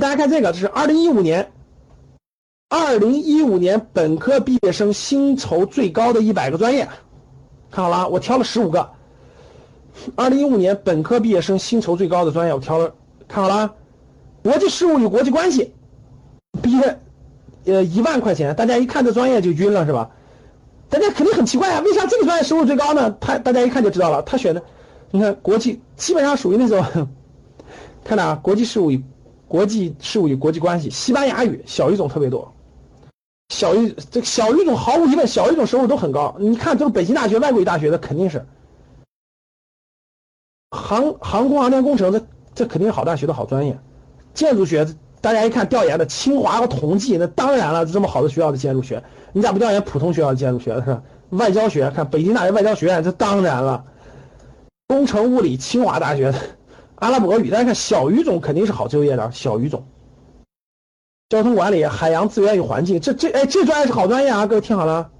大家看这个，这是二零一五年，二零一五年本科毕业生薪酬最高的一百个专业，看好了，我挑了十五个。二零一五年本科毕业生薪酬最高的专业，我挑了，看好了，国际事务与国际关系，毕业，呃，一万块钱，大家一看这专业就晕了，是吧？大家肯定很奇怪啊，为啥这个专业收入最高呢？他大家一看就知道了，他选的，你看国际基本上属于那种，看哪啊，国际事务与国际事务与国际关系，西班牙语小语种特别多，小语这小语种毫无疑问，小语种收入都很高。你看这个北京大学外国语大学的肯定是，航航空航天工程这这肯定是好大学的好专业，建筑学大家一看调研的清华和同济，那当然了，这么好的学校的建筑学。你咋不调研普通学校的建筑学是吧？外交学，看北京大学外交学院，这当然了。工程物理，清华大学的。阿拉伯语，大家看小语种肯定是好就业的，小语种。交通管理，海洋资源与环境，这这哎，这专业是好专业啊，各位听好了。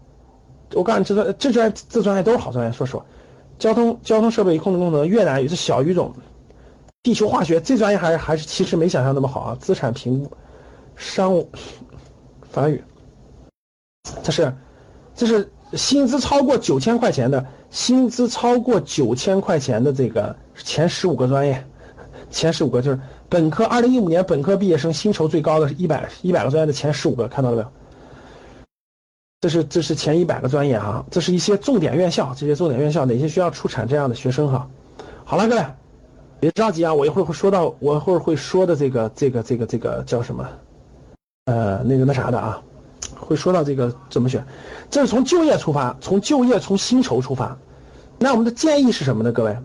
我告诉你，这专这专这专业都是好专业，说实话。交通交通设备与控制工程，越南语是小语种。地球化学这专业还是还是其实没想象那么好啊。资产评估，商务，法语。这是，这是薪资超过九千块钱的，薪资超过九千块钱的这个前十五个专业，前十五个就是本科，二零一五年本科毕业生薪酬最高的是一百一百个专业的前十五个，看到了没有？这是这是前一百个专业啊，这是一些重点院校，这些重点院校哪些学校出产这样的学生哈？好了，各位，别着急啊，我一会儿会说到，我一会儿会说的这个这个这个这个叫什么？呃，那个那啥的啊。会说到这个怎么选，这是从就业出发，从就业从薪酬出发。那我们的建议是什么呢？各位，